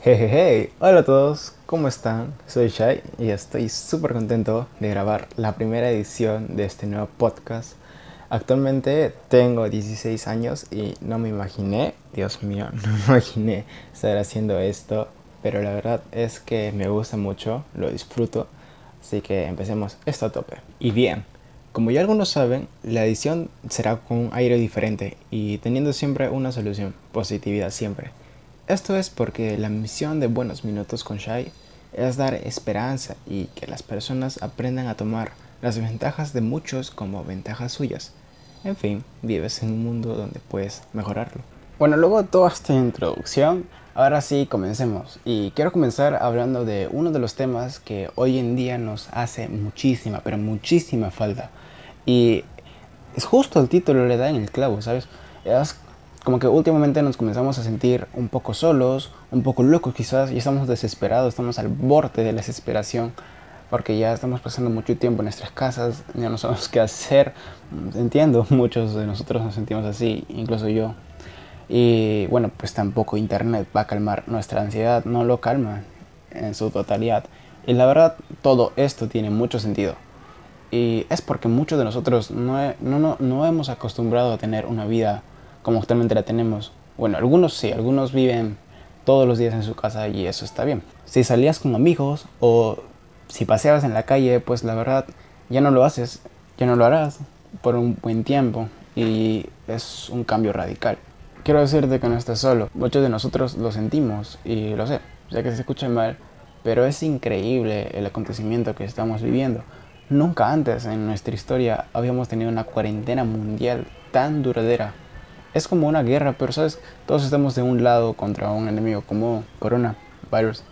Hey, hola a todos, ¿cómo están? Soy Shai y estoy súper contento de grabar la primera edición de este nuevo podcast. Actualmente tengo 16 años y no me imaginé, Dios mío, no me imaginé estar haciendo esto, pero la verdad es que me gusta mucho, lo disfruto, así que empecemos esto a tope. Y bien, como ya algunos saben, la edición será con un aire diferente y teniendo siempre una solución, positividad siempre. Esto es porque la misión de Buenos Minutos con Shai es dar esperanza y que las personas aprendan a tomar las ventajas de muchos como ventajas suyas. En fin, vives en un mundo donde puedes mejorarlo. Bueno, luego de toda esta introducción, ahora sí comencemos. Y quiero comenzar hablando de uno de los temas que hoy en día nos hace muchísima, pero muchísima falta. Y es justo el título le da en el clavo, ¿sabes? Es como que últimamente nos comenzamos a sentir un poco solos, un poco locos quizás, y estamos desesperados, estamos al borde de la desesperación, porque ya estamos pasando mucho tiempo en nuestras casas, ya no sabemos qué hacer. Entiendo, muchos de nosotros nos sentimos así, incluso yo. Y bueno, pues tampoco Internet va a calmar nuestra ansiedad, no lo calma en su totalidad. Y la verdad, todo esto tiene mucho sentido. Y es porque muchos de nosotros no, no, no, no hemos acostumbrado a tener una vida como actualmente la tenemos. Bueno, algunos sí, algunos viven todos los días en su casa y eso está bien. Si salías con amigos o si paseabas en la calle, pues la verdad ya no lo haces, ya no lo harás por un buen tiempo y es un cambio radical. Quiero decirte que no estás solo, muchos de nosotros lo sentimos y lo sé, ya que se escucha mal, pero es increíble el acontecimiento que estamos viviendo. Nunca antes en nuestra historia habíamos tenido una cuarentena mundial tan duradera es como una guerra, pero sabes, todos estamos de un lado contra un enemigo como coronavirus.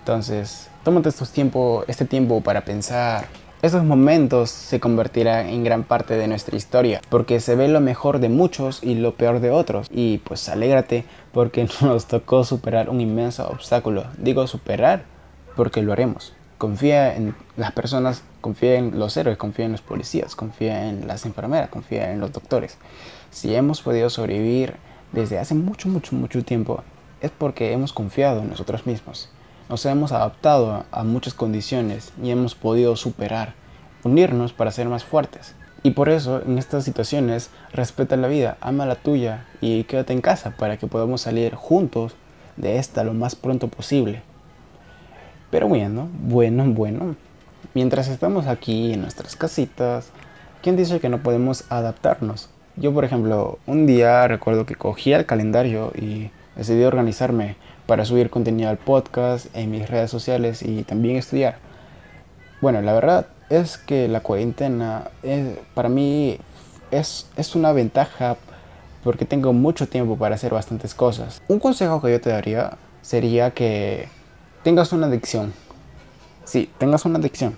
Entonces, tómate estos tiempo, este tiempo para pensar. Estos momentos se convertirán en gran parte de nuestra historia, porque se ve lo mejor de muchos y lo peor de otros. Y pues alégrate porque nos tocó superar un inmenso obstáculo. Digo superar porque lo haremos. Confía en las personas, confía en los héroes, confía en los policías, confía en las enfermeras, confía en los doctores. Si hemos podido sobrevivir desde hace mucho, mucho, mucho tiempo, es porque hemos confiado en nosotros mismos. Nos hemos adaptado a muchas condiciones y hemos podido superar, unirnos para ser más fuertes. Y por eso, en estas situaciones, respeta la vida, ama la tuya y quédate en casa para que podamos salir juntos de esta lo más pronto posible. Pero bueno, bueno, bueno, mientras estamos aquí en nuestras casitas, ¿quién dice que no podemos adaptarnos? Yo, por ejemplo, un día recuerdo que cogí el calendario y decidí organizarme para subir contenido al podcast, en mis redes sociales y también estudiar. Bueno, la verdad es que la cuarentena para mí es, es una ventaja porque tengo mucho tiempo para hacer bastantes cosas. Un consejo que yo te daría sería que tengas una adicción. Sí, tengas una adicción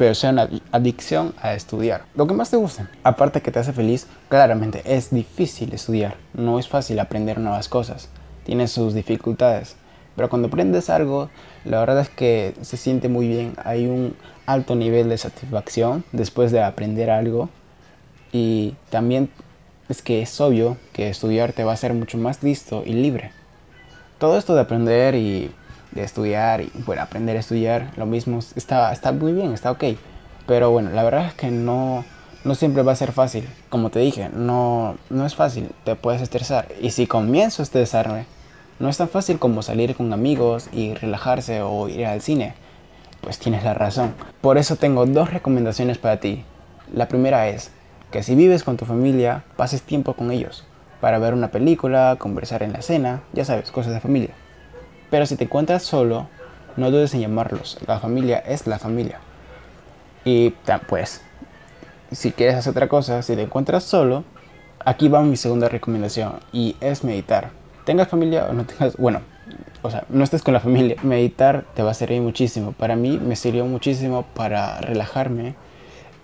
pero sea una adicción a estudiar. Lo que más te guste. Aparte que te hace feliz, claramente es difícil estudiar. No es fácil aprender nuevas cosas. Tiene sus dificultades. Pero cuando aprendes algo, la verdad es que se siente muy bien. Hay un alto nivel de satisfacción después de aprender algo. Y también es que es obvio que estudiar te va a hacer mucho más listo y libre. Todo esto de aprender y de estudiar y bueno, aprender a estudiar, lo mismo, está, está muy bien, está ok. Pero bueno, la verdad es que no, no siempre va a ser fácil. Como te dije, no, no es fácil, te puedes estresar. Y si comienzo a estresarme, no es tan fácil como salir con amigos y relajarse o ir al cine. Pues tienes la razón. Por eso tengo dos recomendaciones para ti. La primera es que si vives con tu familia, pases tiempo con ellos. Para ver una película, conversar en la cena, ya sabes, cosas de familia. Pero si te encuentras solo, no dudes en llamarlos. La familia es la familia. Y pues, si quieres hacer otra cosa, si te encuentras solo, aquí va mi segunda recomendación y es meditar. Tengas familia o no tengas, bueno, o sea, no estés con la familia, meditar te va a servir muchísimo. Para mí me sirvió muchísimo para relajarme,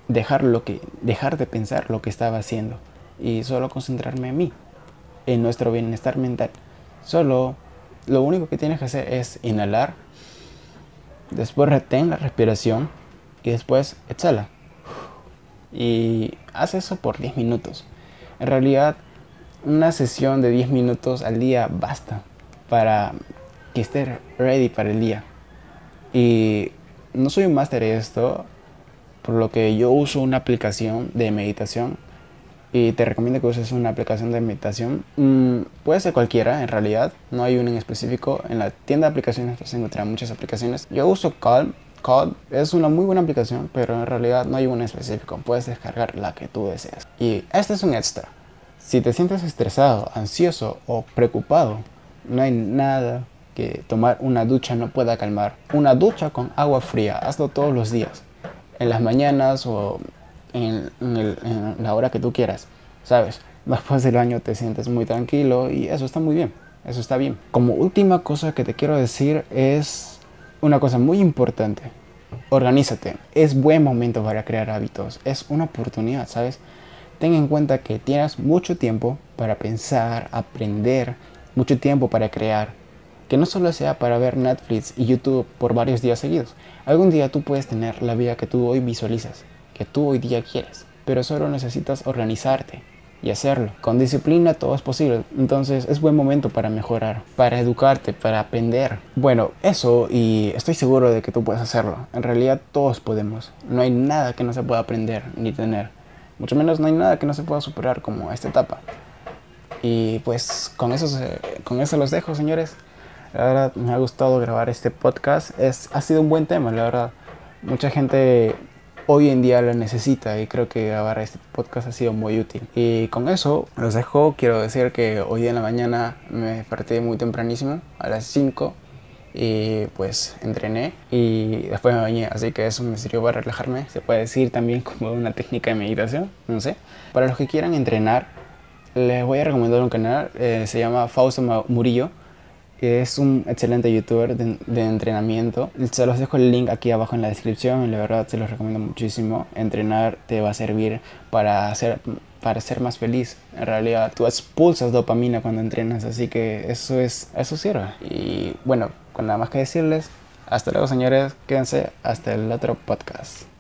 dejar, lo que, dejar de pensar lo que estaba haciendo y solo concentrarme en mí, en nuestro bienestar mental. Solo lo único que tienes que hacer es inhalar, después retén la respiración y después exhala. Y haz eso por 10 minutos. En realidad, una sesión de 10 minutos al día basta para que estés ready para el día. Y no soy un máster de esto, por lo que yo uso una aplicación de meditación y te recomiendo que uses una aplicación de meditación. Mm, puede ser cualquiera, en realidad, no hay una en específico. En la tienda de aplicaciones vas a encontrar muchas aplicaciones. Yo uso Calm. Calm es una muy buena aplicación, pero en realidad no hay una en específico. Puedes descargar la que tú deseas. Y este es un extra. Si te sientes estresado, ansioso o preocupado, no hay nada que tomar una ducha no pueda calmar. Una ducha con agua fría, hazlo todos los días, en las mañanas o en, la hora que tú quieras, ¿sabes? Después del baño te sientes muy tranquilo y eso está muy bien, eso está bien. Como última cosa que te quiero decir es una cosa muy importante. Organízate. Es buen momento para crear hábitos. Es una oportunidad, ¿sabes? Ten en cuenta que tienes mucho tiempo para pensar, aprender, mucho tiempo para crear. Que no solo sea para ver Netflix y YouTube por varios días seguidos. Algún día tú puedes tener la vida que tú hoy visualizas que tú hoy día quieres, pero solo necesitas organizarte y hacerlo. Con disciplina todo es posible, entonces es buen momento para mejorar, para educarte, para aprender. Bueno, eso y estoy seguro de que tú puedes hacerlo. En realidad todos podemos. No hay nada que no se pueda aprender ni tener. Mucho menos no hay nada que no se pueda superar como esta etapa. Y pues con eso, con eso los dejo, señores. La verdad me ha gustado grabar este podcast. Es, ha sido un buen tema, la verdad. Mucha gente hoy en día lo necesita y creo que grabar este podcast ha sido muy útil. Y con eso los dejo. Quiero decir que hoy en la mañana me desperté muy tempranísimo, a las 5 y pues entrené y después me bañé, así que eso me sirvió para relajarme. Se puede decir también como una técnica de meditación, no sé. Para los que quieran entrenar, les voy a recomendar un canal, eh, se llama Fausto Murillo es un excelente youtuber de, entrenamiento. Se los dejo el link aquí abajo en la descripción. La verdad se los recomiendo muchísimo. Entrenar te va a servir para ser, para ser más feliz. En realidad tú expulsas dopamina cuando entrenas, así que eso es eso sirve. Y bueno, con nada más que decirles, hasta luego señores, quédense hasta el otro podcast.